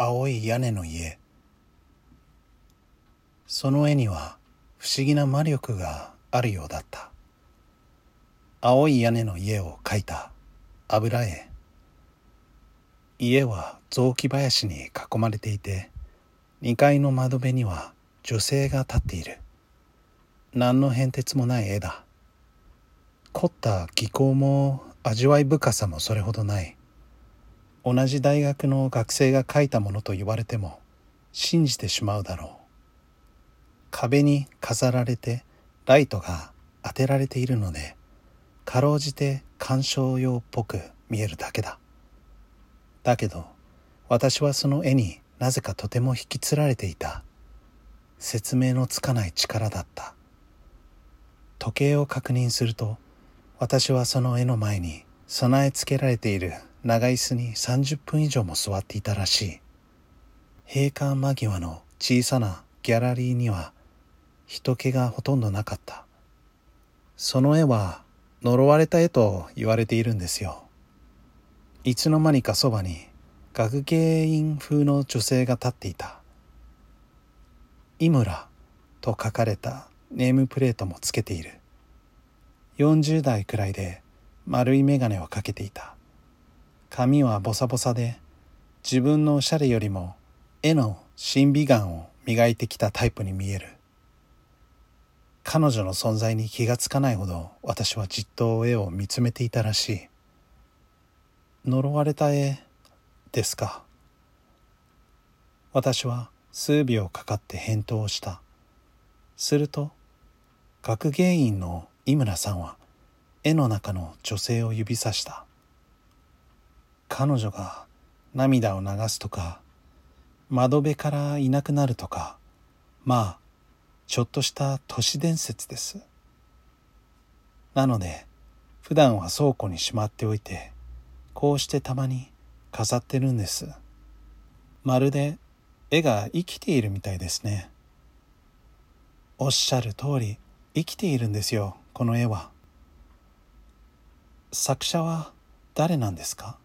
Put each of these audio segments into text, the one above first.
青い屋根の家。その絵には不思議な魔力があるようだった。青い屋根の家を描いた油絵。家は雑木林に囲まれていて2階の窓辺には女性が立っている。何の変哲もない絵だ。凝った技巧も味わい深さもそれほどない。同じ大学の学生が描いたものと言われても信じてしまうだろう。壁に飾られてライトが当てられているのでかろうじて鑑賞用っぽく見えるだけだ。だけど私はその絵になぜかとても引きつられていた。説明のつかない力だった。時計を確認すると私はその絵の前に備え付けられている。長椅子に30分以上も座っていたらしい。閉館間際の小さなギャラリーには人気がほとんどなかった。その絵は呪われた絵と言われているんですよ。いつの間にかそばに学芸員風の女性が立っていた。井村と書かれたネームプレートもつけている。40代くらいで丸い眼鏡をかけていた。髪はボサボサで自分のおしゃれよりも絵の審美眼を磨いてきたタイプに見える。彼女の存在に気がつかないほど私はじっと絵を見つめていたらしい。呪われた絵ですか？私は数秒かかって返答をした。すると学芸員の井村さんは絵の中の女性を指さした。彼女が涙を流すとか窓辺からいなくなるとかまあちょっとした都市伝説です。なので普段は倉庫にしまっておいてこうしてたまに飾ってるんです。まるで絵が生きているみたいですね。おっしゃる通り生きているんですよこの絵は。作者は誰なんですか？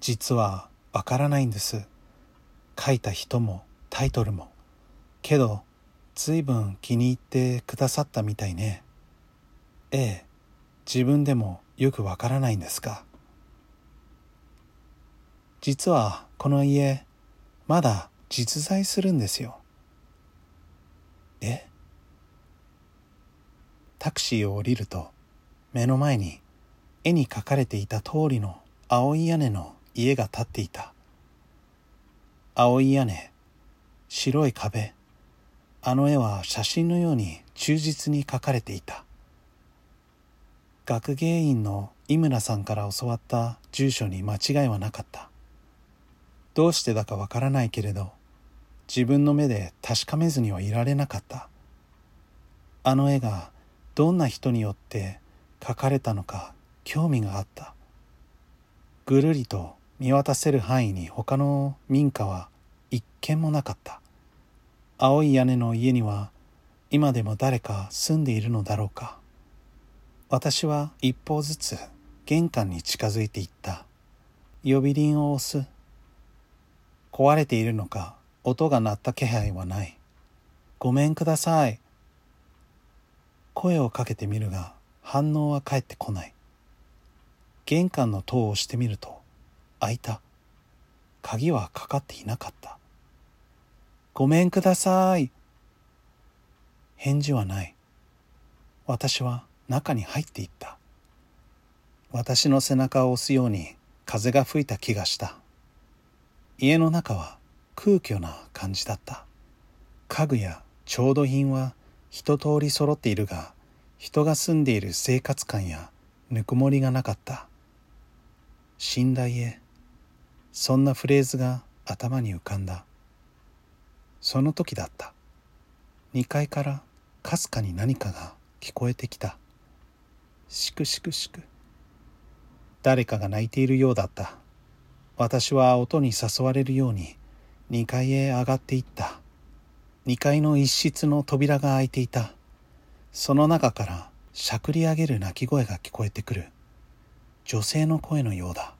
実はわからないんです。書いた人もタイトルも。けど随分気に入ってくださったみたいね。ええ自分でもよくわからないんですか実はこの家まだ実在するんですよ。え？タクシーを降りると目の前に絵に描かれていた通りの青い屋根の家が建っていた。青い屋根白い壁あの絵は写真のように忠実に描かれていた。学芸員の井村さんから教わった住所に間違いはなかった。どうしてだかわからないけれど自分の目で確かめずにはいられなかった。あの絵がどんな人によって描かれたのか興味があった。ぐるりと見渡せる範囲に他の民家は一軒もなかった。青い屋根の家には今でも誰か住んでいるのだろうか。私は一歩ずつ玄関に近づいていった。呼び鈴を押す。壊れているのか音が鳴った気配はない。ごめんください。声をかけてみるが反応は返ってこない。玄関の戸を押してみると開いた。鍵はかかっていなかった。ごめんください。返事はない。私は中に入っていった。私の背中を押すように風が吹いた気がした。家の中は空虚な感じだった。家具や調度品は一通り揃っているが人が住んでいる生活感やぬくもりがなかった。寝台へそんなフレーズが頭に浮かんだ。その時だった。2階からかすかに何かが聞こえてきた。しくしくしく誰かが泣いているようだった。私は音に誘われるように2階へ上がっていった。2階の一室の扉が開いていた。その中からしゃくり上げる泣き声が聞こえてくる。女性の声のようだ。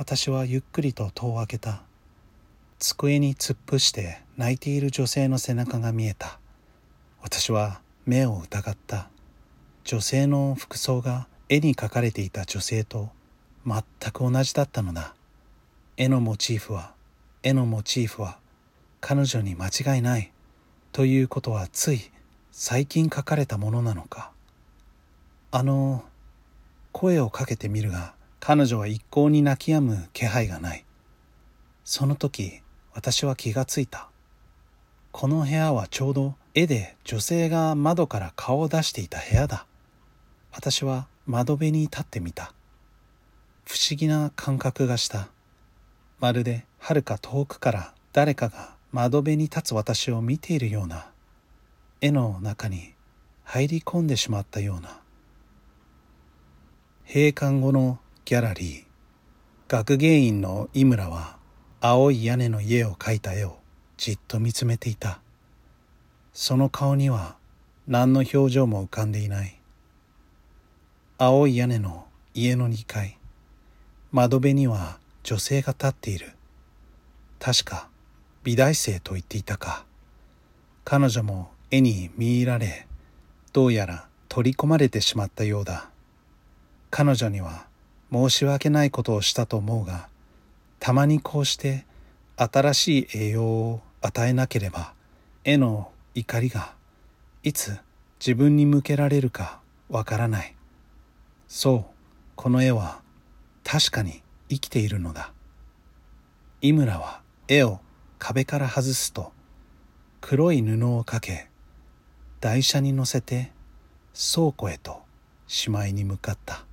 私はゆっくりと戸を開けた。机に突っ伏して泣いている女性の背中が見えた。私は目を疑った。女性の服装が絵に描かれていた女性と全く同じだったのだ。絵のモチーフは絵のモチーフは彼女に間違いない。ということはつい最近書かれたものなのか。あの声をかけてみるが彼女は一向に泣き止む気配がない。その時私は気がついた。この部屋はちょうど絵で女性が窓から顔を出していた部屋だ。私は窓辺に立ってみた。不思議な感覚がした。まるではるか遠くから誰かが窓辺に立つ私を見ているような。絵の中に入り込んでしまったような。閉館後のギャラリー学芸員の井村は青い屋根の家を描いた絵をじっと見つめていた。その顔には何の表情も浮かんでいない。青い屋根の家の2階。窓辺には女性が立っている。確か美大生と言っていたか。彼女も絵に見入られどうやら取り込まれてしまったようだ。彼女には申し訳ないことをしたと思うがたまにこうして新しい栄養を与えなければ絵の怒りがいつ自分に向けられるかわからない。そうこの絵は確かに生きているのだ。井村は絵を壁から外すと黒い布をかけ台車に乗せて倉庫へとしまいに向かった。